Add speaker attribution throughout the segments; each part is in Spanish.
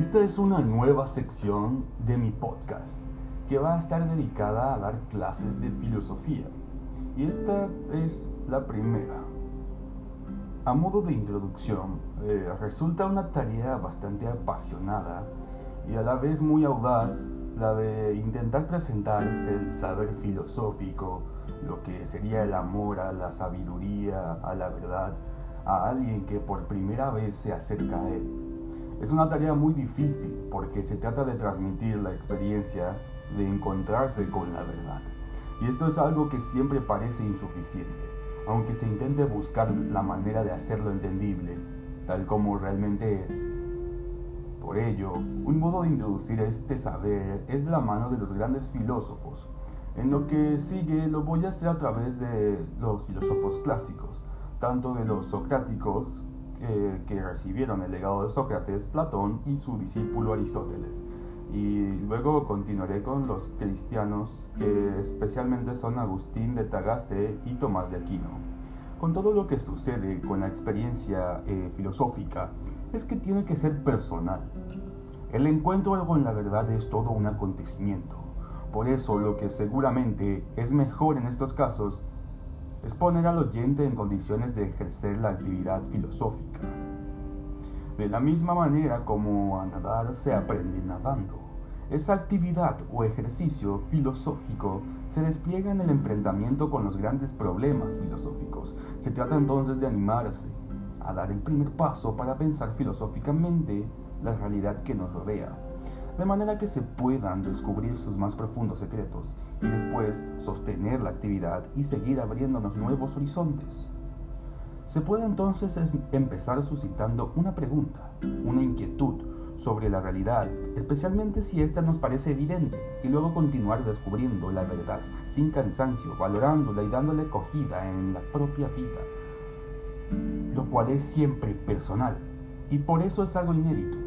Speaker 1: Esta es una nueva sección de mi podcast que va a estar dedicada a dar clases de filosofía. Y esta es la primera. A modo de introducción, eh, resulta una tarea bastante apasionada y a la vez muy audaz la de intentar presentar el saber filosófico, lo que sería el amor a la sabiduría, a la verdad, a alguien que por primera vez se acerca a él. Es una tarea muy difícil porque se trata de transmitir la experiencia de encontrarse con la verdad. Y esto es algo que siempre parece insuficiente, aunque se intente buscar la manera de hacerlo entendible, tal como realmente es. Por ello, un modo de introducir este saber es la mano de los grandes filósofos. En lo que sigue lo voy a hacer a través de los filósofos clásicos, tanto de los socráticos eh, que recibieron el legado de Sócrates, Platón y su discípulo Aristóteles. Y luego continuaré con los cristianos, que especialmente son Agustín de Tagaste y Tomás de Aquino. Con todo lo que sucede con la experiencia eh, filosófica, es que tiene que ser personal. El encuentro con la verdad es todo un acontecimiento. Por eso lo que seguramente es mejor en estos casos es poner al oyente en condiciones de ejercer la actividad filosófica. De la misma manera como a nadar se aprende nadando. Esa actividad o ejercicio filosófico se despliega en el enfrentamiento con los grandes problemas filosóficos. Se trata entonces de animarse a dar el primer paso para pensar filosóficamente la realidad que nos rodea de manera que se puedan descubrir sus más profundos secretos y después sostener la actividad y seguir abriéndonos nuevos horizontes. Se puede entonces empezar suscitando una pregunta, una inquietud sobre la realidad, especialmente si ésta nos parece evidente, y luego continuar descubriendo la verdad sin cansancio, valorándola y dándole acogida en la propia vida, lo cual es siempre personal, y por eso es algo inédito,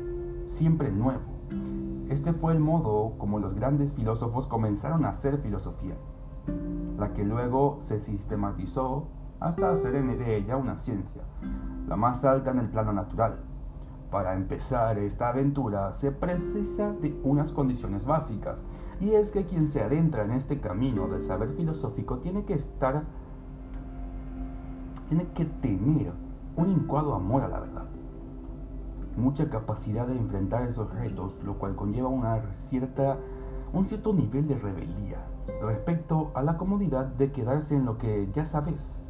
Speaker 1: siempre nuevo este fue el modo como los grandes filósofos comenzaron a hacer filosofía, la que luego se sistematizó hasta hacer de ella una ciencia, la más alta en el plano natural. Para empezar esta aventura se precisa de unas condiciones básicas, y es que quien se adentra en este camino del saber filosófico tiene que estar, tiene que tener un incuado amor a la verdad mucha capacidad de enfrentar esos retos, lo cual conlleva una cierta, un cierto nivel de rebeldía respecto a la comodidad de quedarse en lo que ya sabes.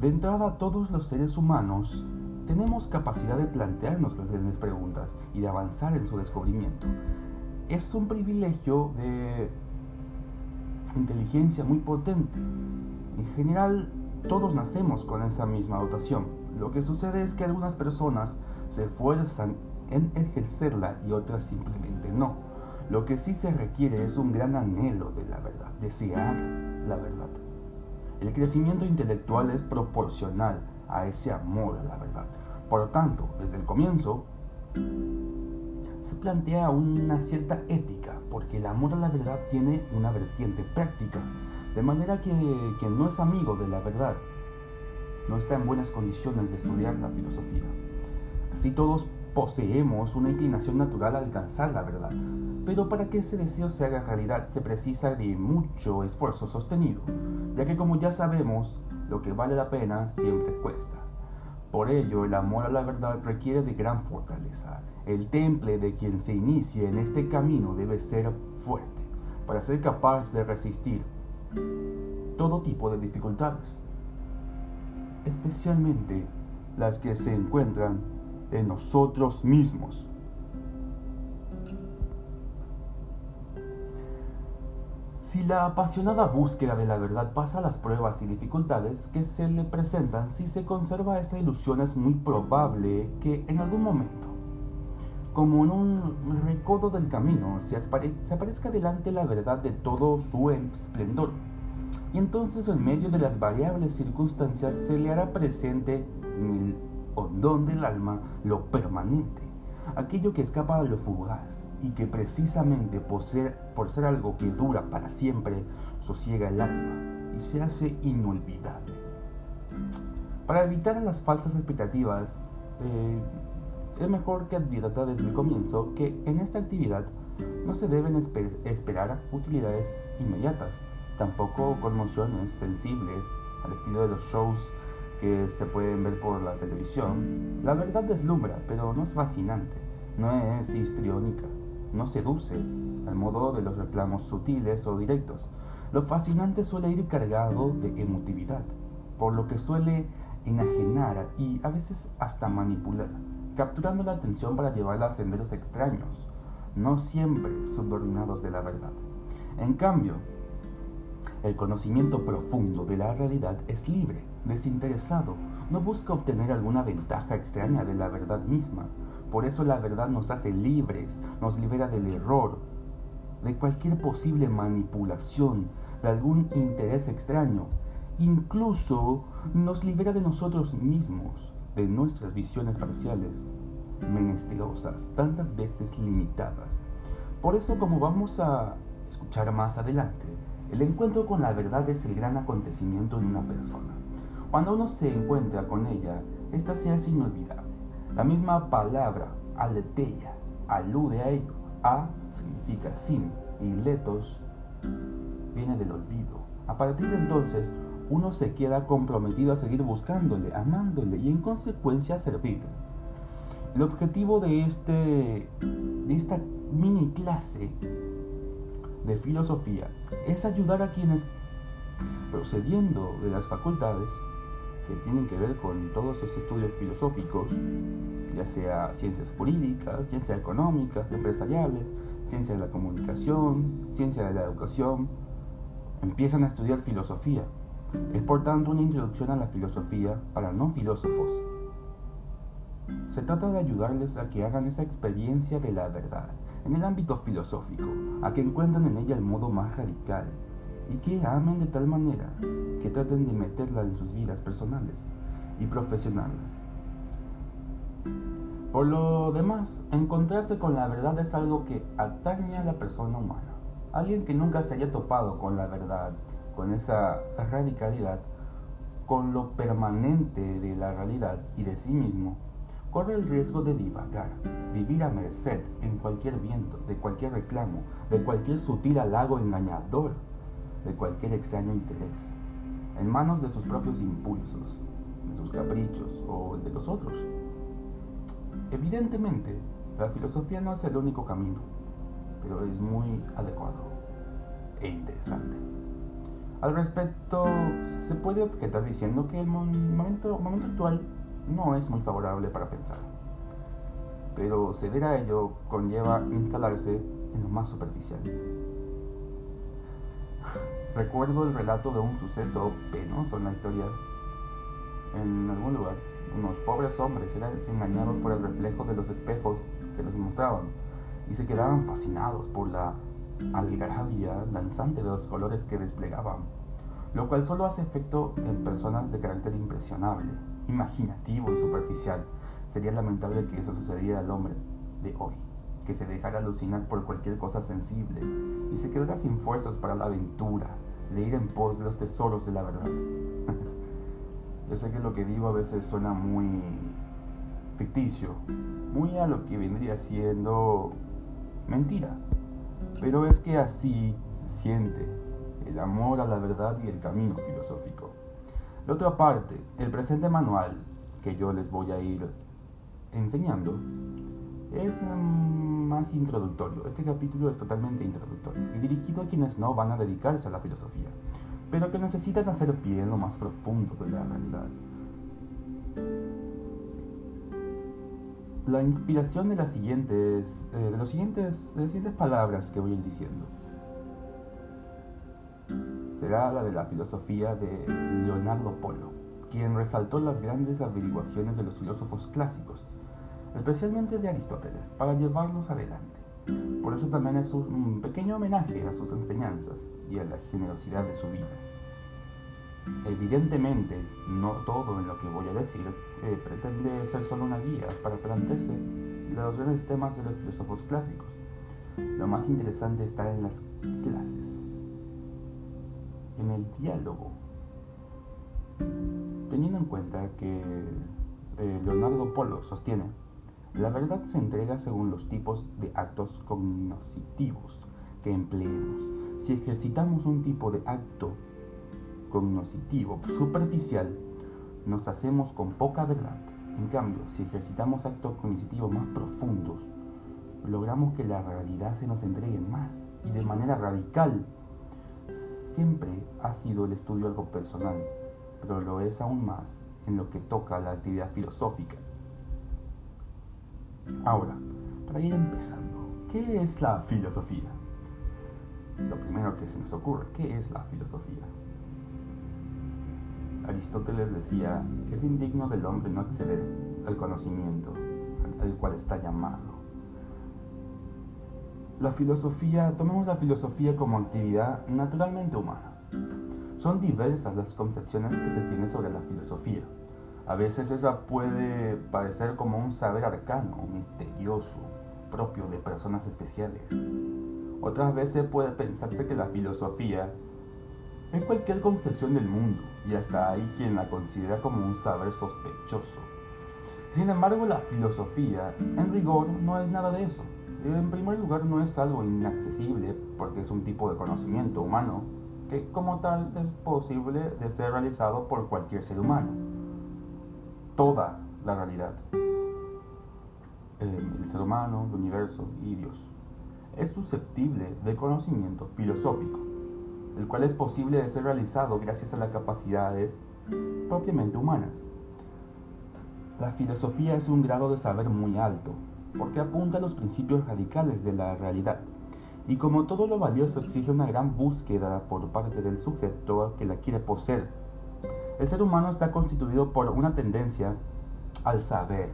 Speaker 1: De entrada, todos los seres humanos tenemos capacidad de plantearnos las grandes preguntas y de avanzar en su descubrimiento. Es un privilegio de inteligencia muy potente. En general, todos nacemos con esa misma dotación. Lo que sucede es que algunas personas se esfuerzan en ejercerla y otras simplemente no. Lo que sí se requiere es un gran anhelo de la verdad, desear la verdad. El crecimiento intelectual es proporcional a ese amor a la verdad. Por lo tanto, desde el comienzo, se plantea una cierta ética, porque el amor a la verdad tiene una vertiente práctica, de manera que quien no es amigo de la verdad no está en buenas condiciones de estudiar la filosofía. Así todos poseemos una inclinación natural a alcanzar la verdad, pero para que ese deseo se haga realidad se precisa de mucho esfuerzo sostenido, ya que como ya sabemos, lo que vale la pena siempre cuesta. Por ello, el amor a la verdad requiere de gran fortaleza. El temple de quien se inicie en este camino debe ser fuerte, para ser capaz de resistir todo tipo de dificultades, especialmente las que se encuentran en nosotros mismos. Si la apasionada búsqueda de la verdad pasa las pruebas y dificultades que se le presentan, si se conserva esa ilusión es muy probable que en algún momento, como en un recodo del camino, se, aparezca delante la verdad de todo su esplendor. Y entonces en medio de las variables circunstancias se le hará presente el hondón del alma lo permanente, aquello que escapa de lo fugaz y que precisamente por ser, por ser algo que dura para siempre, sosiega el alma y se hace inolvidable. Para evitar las falsas expectativas, eh, es mejor que advierta desde el comienzo que en esta actividad no se deben esperar utilidades inmediatas, tampoco conmociones sensibles al estilo de los shows que se pueden ver por la televisión. La verdad deslumbra, pero no es fascinante, no es histriónica, no seduce, al modo de los reclamos sutiles o directos. Lo fascinante suele ir cargado de emotividad, por lo que suele enajenar y a veces hasta manipular, capturando la atención para llevarla a senderos extraños, no siempre subordinados de la verdad. En cambio, el conocimiento profundo de la realidad es libre, desinteresado, no busca obtener alguna ventaja extraña de la verdad misma. Por eso la verdad nos hace libres, nos libera del error, de cualquier posible manipulación, de algún interés extraño. Incluso nos libera de nosotros mismos, de nuestras visiones parciales, menesterosas, tantas veces limitadas. Por eso, como vamos a escuchar más adelante, el encuentro con la verdad es el gran acontecimiento en una persona. Cuando uno se encuentra con ella, esta se hace inolvidable. La misma palabra, aletheia, alude a ello. A significa sin y letos viene del olvido. A partir de entonces, uno se queda comprometido a seguir buscándole, amándole y en consecuencia a servirle. El objetivo de, este, de esta mini clase de filosofía es ayudar a quienes, procediendo de las facultades que tienen que ver con todos esos estudios filosóficos, ya sea ciencias jurídicas, ciencias económicas, empresariales, ciencia de la comunicación, ciencia de la educación, empiezan a estudiar filosofía. Es por tanto una introducción a la filosofía para no filósofos. Se trata de ayudarles a que hagan esa experiencia de la verdad en el ámbito filosófico, a que encuentren en ella el modo más radical y que amen de tal manera que traten de meterla en sus vidas personales y profesionales. Por lo demás, encontrarse con la verdad es algo que atañe a la persona humana. Alguien que nunca se haya topado con la verdad, con esa radicalidad, con lo permanente de la realidad y de sí mismo, corre el riesgo de divagar, vivir a merced en cualquier viento, de cualquier reclamo, de cualquier sutil halago engañador, de cualquier extraño interés, en manos de sus propios impulsos, de sus caprichos o de los otros. Evidentemente, la filosofía no es el único camino, pero es muy adecuado e interesante. Al respecto, se puede objetar diciendo que el momento, momento actual no es muy favorable para pensar, pero ceder a ello conlleva instalarse en lo más superficial. Recuerdo el relato de un suceso penoso en la historia en algún lugar unos pobres hombres eran engañados por el reflejo de los espejos que los mostraban y se quedaban fascinados por la algarabia danzante de los colores que desplegaban, lo cual solo hace efecto en personas de carácter impresionable, imaginativo y superficial. Sería lamentable que eso sucediera al hombre de hoy, que se dejara alucinar por cualquier cosa sensible y se quedara sin fuerzas para la aventura de ir en pos de los tesoros de la verdad. Yo sé que lo que digo a veces suena muy ficticio, muy a lo que vendría siendo mentira. Pero es que así se siente el amor a la verdad y el camino filosófico. De otra parte, el presente manual que yo les voy a ir enseñando es más introductorio. Este capítulo es totalmente introductorio y dirigido a quienes no van a dedicarse a la filosofía pero que necesitan hacer pie en lo más profundo de la realidad. La inspiración de las siguientes, eh, de, los siguientes, de las siguientes palabras que voy a ir diciendo será la de la filosofía de Leonardo Polo, quien resaltó las grandes averiguaciones de los filósofos clásicos, especialmente de Aristóteles, para llevarlos adelante. Por eso también es un pequeño homenaje a sus enseñanzas y a la generosidad de su vida. Evidentemente, no todo en lo que voy a decir eh, pretende ser solo una guía para plantearse los grandes temas de los filósofos clásicos. Lo más interesante está en las clases, en el diálogo, teniendo en cuenta que eh, Leonardo Polo sostiene La verdad se entrega según los tipos de actos cognitivos que empleemos. Si ejercitamos un tipo de acto cognitivo superficial, nos hacemos con poca verdad. En cambio, si ejercitamos actos cognitivos más profundos, logramos que la realidad se nos entregue más y de manera radical. Siempre ha sido el estudio algo personal, pero lo es aún más en lo que toca a la actividad filosófica. Ahora, para ir empezando, ¿qué es la filosofía? Lo primero que se nos ocurre, ¿qué es la filosofía? Aristóteles decía, es indigno del hombre no acceder al conocimiento al cual está llamado. La filosofía, tomemos la filosofía como actividad naturalmente humana. Son diversas las concepciones que se tienen sobre la filosofía. A veces esa puede parecer como un saber arcano, misterioso, propio de personas especiales. Otras veces puede pensarse que la filosofía es cualquier concepción del mundo y hasta hay quien la considera como un saber sospechoso. Sin embargo, la filosofía, en rigor, no es nada de eso. En primer lugar, no es algo inaccesible porque es un tipo de conocimiento humano que como tal es posible de ser realizado por cualquier ser humano. Toda la realidad, el ser humano, el universo y Dios, es susceptible de conocimiento filosófico el cual es posible de ser realizado gracias a las capacidades propiamente humanas. La filosofía es un grado de saber muy alto, porque apunta a los principios radicales de la realidad, y como todo lo valioso exige una gran búsqueda por parte del sujeto que la quiere poseer. El ser humano está constituido por una tendencia al saber,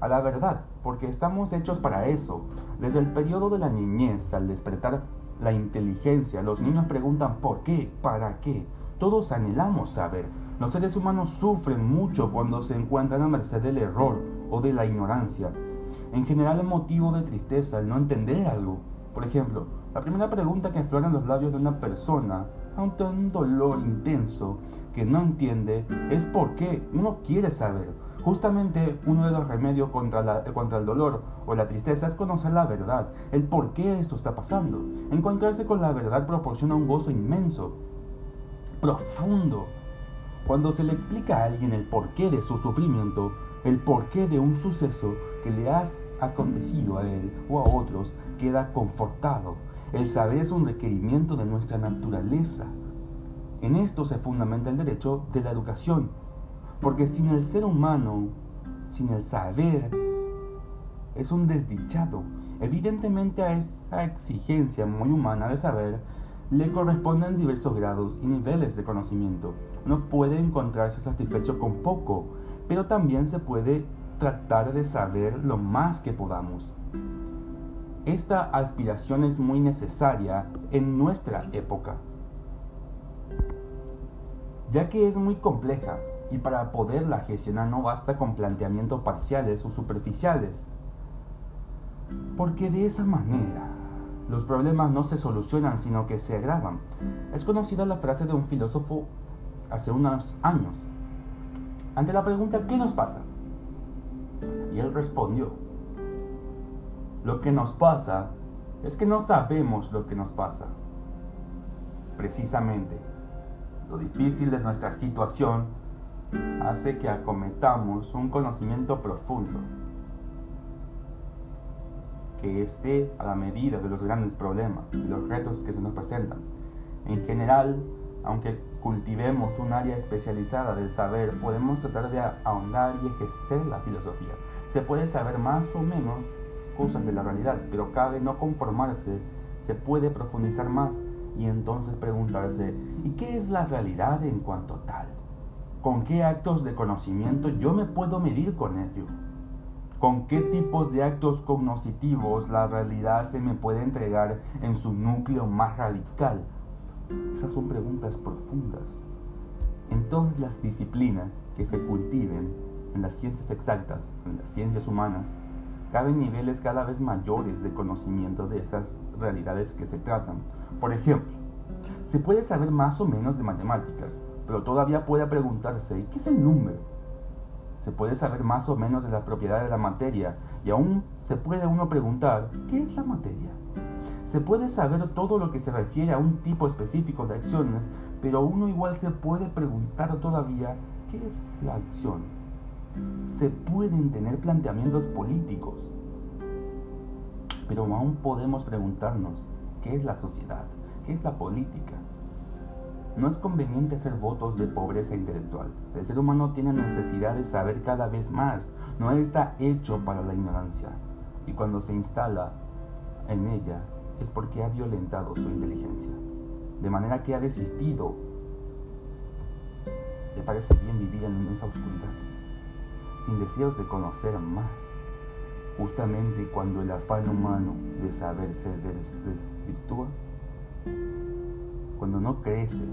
Speaker 1: a la verdad, porque estamos hechos para eso. Desde el periodo de la niñez al despertar la inteligencia. Los niños preguntan por qué, para qué. Todos anhelamos saber. Los seres humanos sufren mucho cuando se encuentran a merced del error o de la ignorancia. En general es motivo de tristeza el no entender algo. Por ejemplo, la primera pregunta que aflora en los labios de una persona ante un dolor intenso que no entiende es por qué. Uno quiere saber. Justamente uno de los remedios contra, la, contra el dolor o la tristeza es conocer la verdad, el por qué esto está pasando. Encontrarse con la verdad proporciona un gozo inmenso, profundo. Cuando se le explica a alguien el porqué de su sufrimiento, el porqué de un suceso que le ha acontecido a él o a otros, queda confortado. El saber es un requerimiento de nuestra naturaleza. En esto se fundamenta el derecho de la educación, porque sin el ser humano, sin el saber, es un desdichado. Evidentemente a esa exigencia muy humana de saber le corresponden diversos grados y niveles de conocimiento. No puede encontrarse satisfecho con poco, pero también se puede tratar de saber lo más que podamos. Esta aspiración es muy necesaria en nuestra época, ya que es muy compleja y para poderla gestionar no basta con planteamientos parciales o superficiales. Porque de esa manera los problemas no se solucionan sino que se agravan. Es conocida la frase de un filósofo hace unos años. Ante la pregunta ¿qué nos pasa? Y él respondió, lo que nos pasa es que no sabemos lo que nos pasa. Precisamente, lo difícil de nuestra situación hace que acometamos un conocimiento profundo que esté a la medida de los grandes problemas y los retos que se nos presentan. En general, aunque cultivemos un área especializada del saber, podemos tratar de ahondar y ejercer la filosofía. Se puede saber más o menos cosas de la realidad, pero cabe no conformarse, se puede profundizar más y entonces preguntarse, ¿y qué es la realidad en cuanto tal? ¿Con qué actos de conocimiento yo me puedo medir con ello? ¿Con qué tipos de actos cognitivos la realidad se me puede entregar en su núcleo más radical? Esas son preguntas profundas. En todas las disciplinas que se cultiven, en las ciencias exactas, en las ciencias humanas, caben niveles cada vez mayores de conocimiento de esas realidades que se tratan. Por ejemplo, se puede saber más o menos de matemáticas, pero todavía puede preguntarse, ¿qué es el número? se puede saber más o menos de la propiedad de la materia y aún se puede uno preguntar, ¿qué es la materia? Se puede saber todo lo que se refiere a un tipo específico de acciones, pero uno igual se puede preguntar todavía, ¿qué es la acción? Se pueden tener planteamientos políticos, pero aún podemos preguntarnos, ¿qué es la sociedad? ¿Qué es la política? No es conveniente hacer votos de pobreza intelectual. El ser humano tiene necesidad de saber cada vez más. No está hecho para la ignorancia. Y cuando se instala en ella es porque ha violentado su inteligencia. De manera que ha desistido. Le parece bien vivir en esa oscuridad, sin deseos de conocer más. Justamente cuando el afán humano de saber se desvirtúa, cuando no crece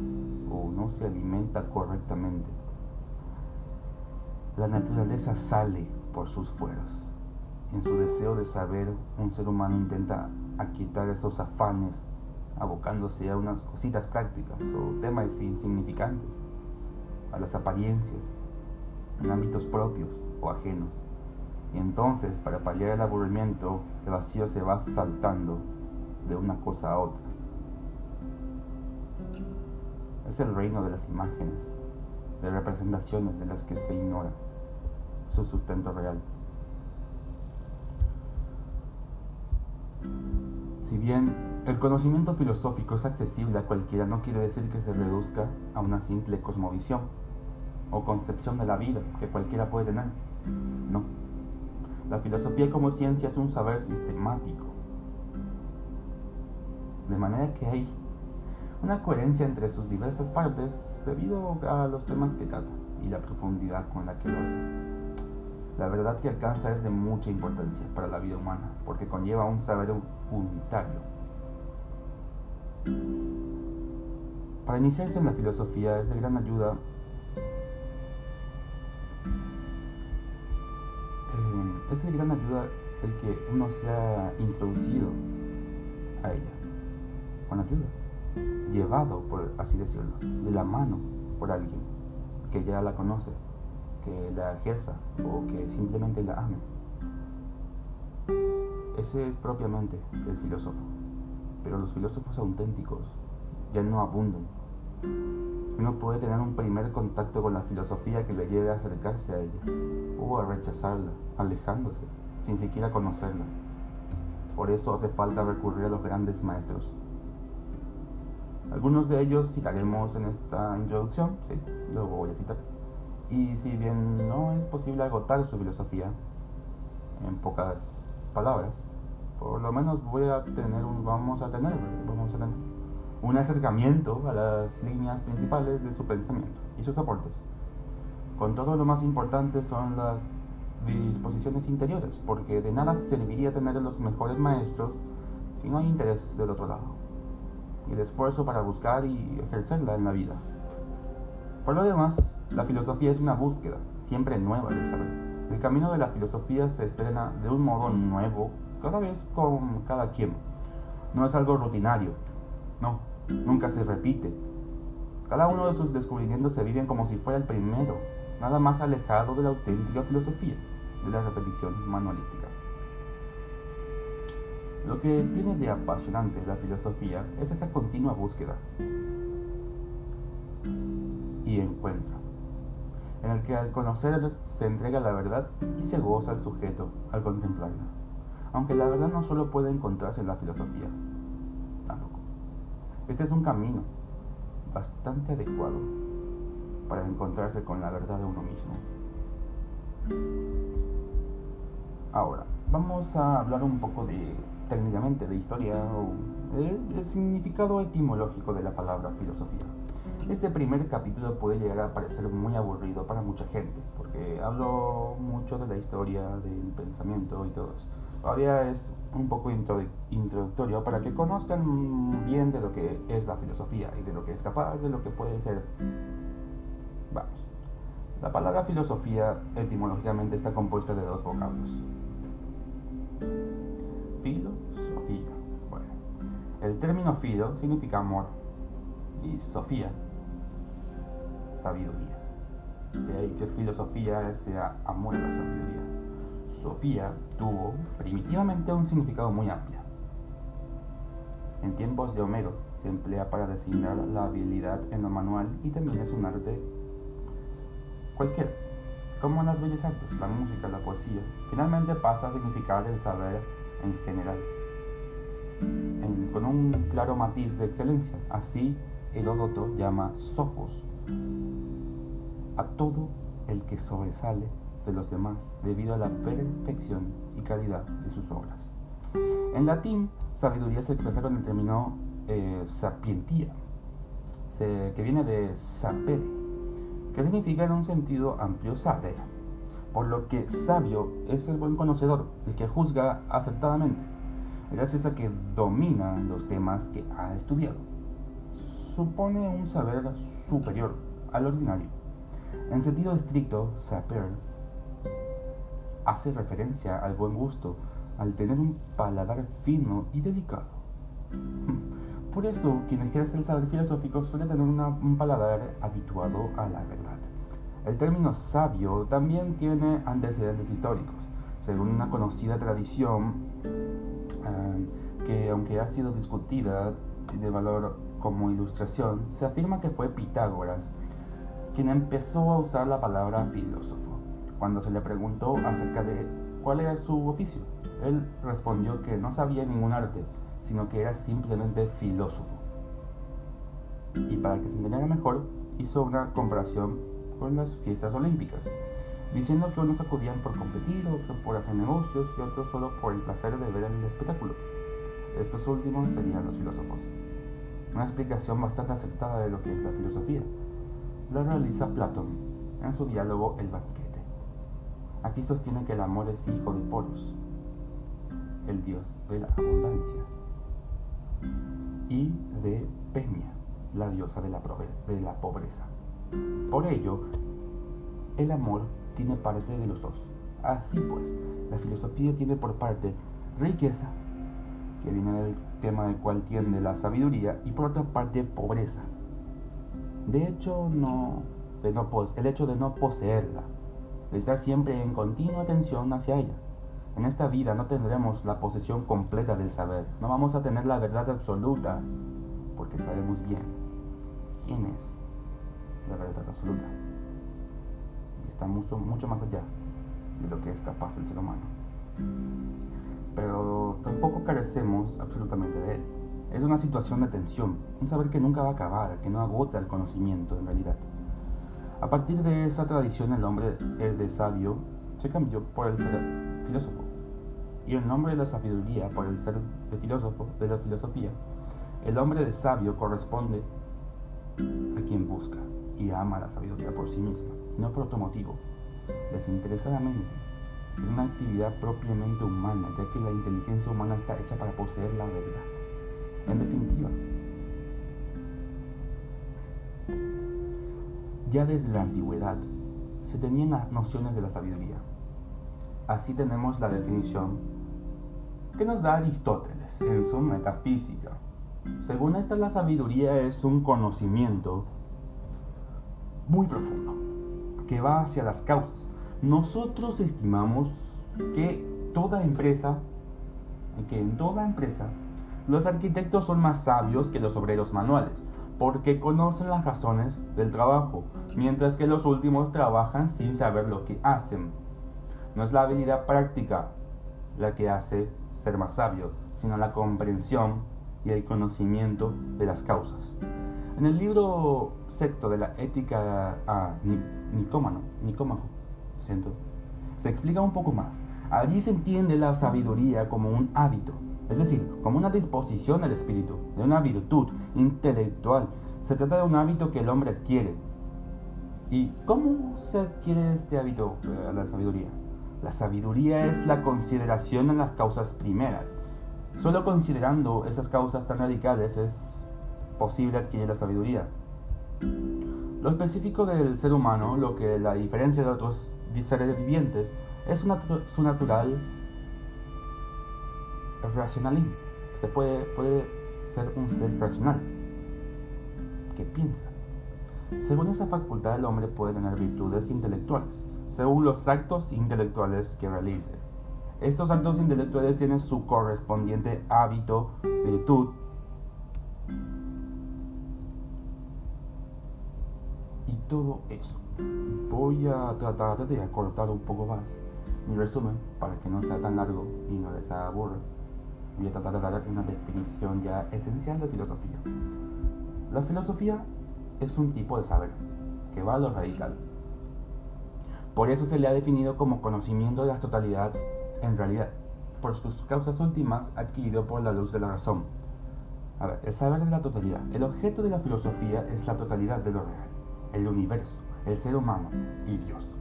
Speaker 1: o no se alimenta correctamente, la naturaleza sale por sus fueros. En su deseo de saber, un ser humano intenta aquietar esos afanes, abocándose a unas cositas prácticas o temas insignificantes, a las apariencias, en ámbitos propios o ajenos. Y entonces, para paliar el aburrimiento, el vacío se va saltando de una cosa a otra es el reino de las imágenes, de representaciones de las que se ignora su sustento real. Si bien el conocimiento filosófico es accesible a cualquiera, no quiere decir que se reduzca a una simple cosmovisión o concepción de la vida que cualquiera puede tener. No. La filosofía como ciencia es un saber sistemático. De manera que hay una coherencia entre sus diversas partes debido a los temas que trata y la profundidad con la que lo hace. La verdad que alcanza es de mucha importancia para la vida humana porque conlleva un saber unitario. Para iniciarse en la filosofía es de gran ayuda es de gran ayuda el que uno sea introducido a ella con ayuda llevado, por así decirlo, de la mano por alguien que ya la conoce, que la ejerza o que simplemente la ame. Ese es propiamente el filósofo. Pero los filósofos auténticos ya no abundan. Uno puede tener un primer contacto con la filosofía que le lleve a acercarse a ella o a rechazarla, alejándose, sin siquiera conocerla. Por eso hace falta recurrir a los grandes maestros, algunos de ellos citaremos en esta introducción, sí, luego voy a citar. Y si bien no es posible agotar su filosofía en pocas palabras, por lo menos voy a tener vamos a tener, vamos a tener un acercamiento a las líneas principales de su pensamiento y sus aportes. Con todo lo más importante son las disposiciones interiores, porque de nada serviría tener los mejores maestros si no hay interés del otro lado y el esfuerzo para buscar y ejercerla en la vida. Por lo demás, la filosofía es una búsqueda, siempre nueva del saber. El camino de la filosofía se estrena de un modo nuevo cada vez con cada quien. No es algo rutinario, no, nunca se repite. Cada uno de sus descubrimientos se viven como si fuera el primero, nada más alejado de la auténtica filosofía, de la repetición manualística. Lo que tiene de apasionante la filosofía es esa continua búsqueda y encuentro, en el que al conocer se entrega la verdad y se goza el sujeto al contemplarla. Aunque la verdad no solo puede encontrarse en la filosofía. Este es un camino bastante adecuado para encontrarse con la verdad de uno mismo. Ahora, vamos a hablar un poco de técnicamente de historia o el, significado etimológico de la palabra filosofía. Este primer capítulo puede llegar a parecer muy aburrido para mucha gente, porque hablo mucho de la historia, del pensamiento y todo eso. Todavía es un poco introductorio para que conozcan bien de lo que es la filosofía y de lo que es capaz, de lo que puede ser. Vamos. La palabra filosofía etimológicamente está compuesta de dos vocablos. Filo el término filo significa amor y Sofía, sabiduría. De ahí que filosofía sea amor a la sabiduría. Sofía tuvo primitivamente un significado muy amplio. En tiempos de Homero se emplea para designar la habilidad en lo manual y también es un arte cualquiera, como en las bellas artes, la música, la poesía. Finalmente pasa a significar el saber en general, con un claro matiz de excelencia. Así Heródoto llama sofos a todo el que sobresale de los demás debido a la perfección y calidad de sus obras. En latín, sabiduría se expresa con el término eh, sapientia, que viene de sapere, que significa en un sentido amplio saber, por lo que sabio es el buen conocedor, el que juzga acertadamente, gracias a que domina los temas que ha estudiado. Supone un saber superior al ordinario. En sentido estricto, saber hace referencia al buen gusto, al tener un paladar fino y delicado. Por eso, quien ejerce el saber filosófico suele tener un paladar habituado a la verdad. El término sabio también tiene antecedentes históricos. Según una conocida tradición, eh, que aunque ha sido discutida de valor como ilustración, se afirma que fue Pitágoras quien empezó a usar la palabra filósofo cuando se le preguntó acerca de cuál era su oficio. Él respondió que no sabía ningún arte, sino que era simplemente filósofo. Y para que se entendiera mejor, hizo una comparación con las fiestas olímpicas, diciendo que unos acudían por competir, otros por hacer negocios y otros solo por el placer de ver el espectáculo. Estos últimos serían los filósofos. Una explicación bastante acertada de lo que es la filosofía. Lo realiza Platón en su diálogo El banquete. Aquí sostiene que el amor es hijo de Poros, el dios de la abundancia, y de Peña, la diosa de la, pobreza. Por ello, el amor tiene parte de los dos. Así pues, la filosofía tiene por parte riqueza, que viene del tema del cual tiende la sabiduría, y por otra parte pobreza. De hecho, no, de no el hecho de no poseerla de estar siempre en continua atención hacia ella. En esta vida no tendremos la posesión completa del saber, no vamos a tener la verdad absoluta, porque sabemos bien quién es la verdad absoluta. Y está mucho, mucho más allá de lo que es capaz el ser humano. Pero tampoco carecemos absolutamente de él. Es una situación de tensión, un saber que nunca va a acabar, que no agota el conocimiento en realidad. A partir de esa tradición el nombre el de sabio se cambió por el ser filósofo y el nombre de la sabiduría por el ser de filósofo de la filosofía. El hombre de sabio corresponde a quien busca y ama la sabiduría por sí misma, no por otro motivo, desinteresadamente. Es una actividad propiamente humana, ya que la inteligencia humana está hecha para poseer la verdad. En definitiva, Ya desde la antigüedad se tenían las nociones de la sabiduría. Así tenemos la definición que nos da Aristóteles en su metafísica. Según esta, la sabiduría es un conocimiento muy profundo que va hacia las causas. Nosotros estimamos que toda empresa, que en toda empresa, los arquitectos son más sabios que los obreros manuales porque conocen las razones del trabajo, mientras que los últimos trabajan sin saber lo que hacen. No es la habilidad práctica la que hace ser más sabio, sino la comprensión y el conocimiento de las causas. En el libro sexto de la ética a Nicómano, siento, se explica un poco más. Allí se entiende la sabiduría como un hábito, es decir, como una disposición del espíritu, de una virtud intelectual. Se trata de un hábito que el hombre adquiere. ¿Y cómo se adquiere este hábito, eh, la sabiduría? La sabiduría es la consideración en las causas primeras. Solo considerando esas causas tan radicales es posible adquirir la sabiduría. Lo específico del ser humano, lo que la diferencia de otros seres vivientes, es su natural racionalismo. Se puede, puede ser un ser racional que piensa. Según esa facultad, el hombre puede tener virtudes intelectuales, según los actos intelectuales que realice. Estos actos intelectuales tienen su correspondiente hábito, virtud, y todo eso. Voy a tratar de acortar un poco más mi resumen para que no sea tan largo y no les aburra. Voy a tratar de dar una definición ya esencial de filosofía. La filosofía es un tipo de saber que va a lo radical. Por eso se le ha definido como conocimiento de la totalidad en realidad, por sus causas últimas adquirido por la luz de la razón. A ver, el saber de la totalidad. El objeto de la filosofía es la totalidad de lo real, el universo, el ser humano y Dios,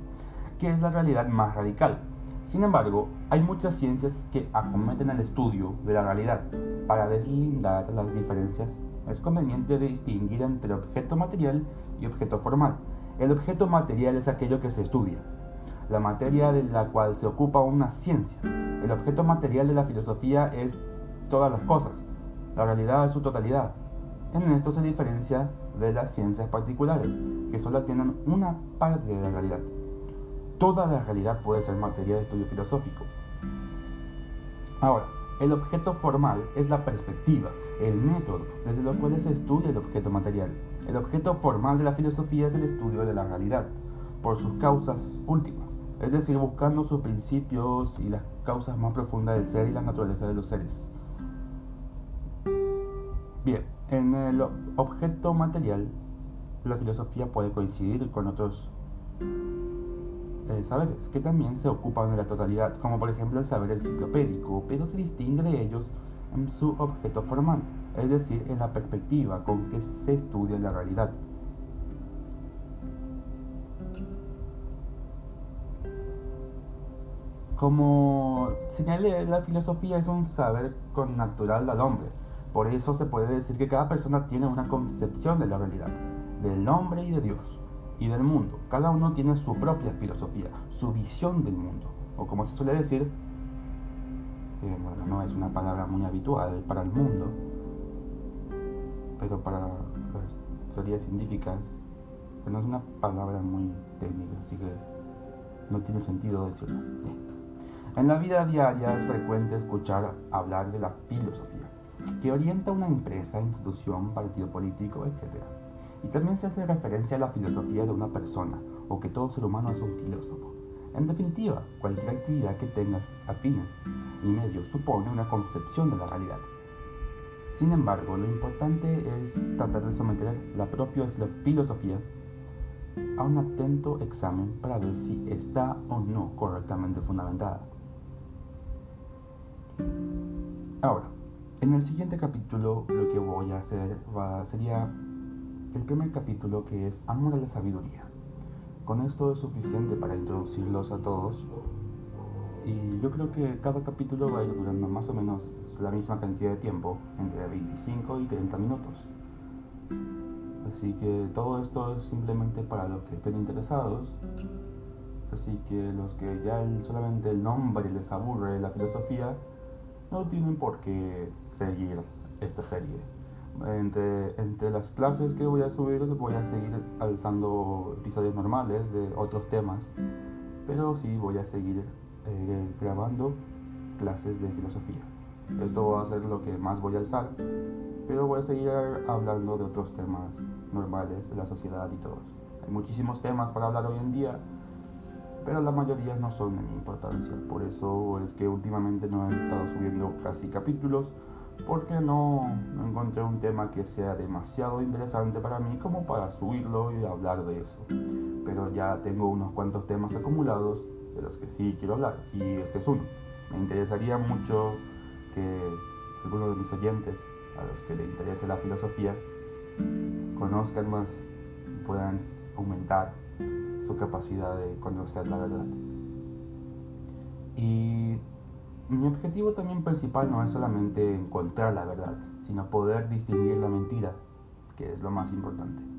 Speaker 1: que es la realidad más radical. Sin embargo, hay muchas ciencias que acometen el estudio de la realidad. Para deslindar las diferencias, es conveniente distinguir entre objeto material y objeto formal. El objeto material es aquello que se estudia, la materia de la cual se ocupa una ciencia. El objeto material de la filosofía es todas las cosas, la realidad es su totalidad. En esto se diferencia de las ciencias particulares, que solo tienen una parte de la realidad. Toda la realidad puede ser materia de estudio filosófico. Ahora, el objeto formal es la perspectiva, el método desde lo cual se estudia el objeto material. El objeto formal de la filosofía es el estudio de la realidad, por sus causas últimas es decir, buscando sus principios y las causas más profundas del ser y la naturaleza de los seres. Bien, en el objeto material, la filosofía puede coincidir con otros eh, saberes que también se ocupan de la totalidad, como por ejemplo el saber enciclopédico, pero se distingue de ellos en su objeto formal, es decir, en la perspectiva con que se estudia la realidad. Como señalé, la filosofía es un saber con natural al hombre. Por eso se puede decir que cada persona tiene una concepción de la realidad, del hombre y de Dios, y del mundo. Cada uno tiene su propia filosofía, su visión del mundo. O como se suele decir, eh, bueno, no es una palabra muy habitual para el mundo, pero para las teorías científicas, no es una palabra muy técnica, así que no tiene sentido decirlo. En la vida diaria es frecuente escuchar hablar de la filosofía, que orienta una empresa, institución, partido político, etc. Y también se hace referencia a la filosofía de una persona, o que todo ser humano es un filósofo. En definitiva, cualquier actividad que tengas afines y medios supone una concepción de la realidad. Sin embargo, lo importante es tratar de someter la propia filosofía a un atento examen para ver si está o no correctamente fundamentada. Ahora, en el siguiente capítulo lo que voy a hacer sería el primer capítulo que es Amor a la Sabiduría. Con esto es suficiente para introducirlos a todos y yo creo que cada capítulo va a ir durando más o menos la misma cantidad de tiempo, entre 25 y 30 minutos. Así que todo esto es simplemente para los que estén interesados. Así que los que ya solamente el nombre les aburre la filosofía, no tienen por qué seguir esta serie. Entre, entre las clases que voy a subir voy a seguir alzando episodios normales de otros temas, pero sí voy a seguir eh, grabando clases de filosofía. Esto va a ser lo que más voy a alzar, pero voy a seguir hablando de otros temas normales de la sociedad y todos. Hay muchísimos temas para hablar hoy en día pero la mayoría no son de mi importancia. Por eso es que últimamente no he estado subiendo casi capítulos, porque no, encontré un tema que sea demasiado interesante para mí como para subirlo y hablar de eso. Pero ya tengo unos cuantos temas acumulados de los que sí quiero hablar, y este es uno. Me interesaría mucho que algunos de mis oyentes, a los que les interese la filosofía, conozcan más, puedan aumentar su capacidad de conocer la verdad. Y mi objetivo también principal no es solamente encontrar la verdad, sino poder distinguir la mentira, que es lo más importante.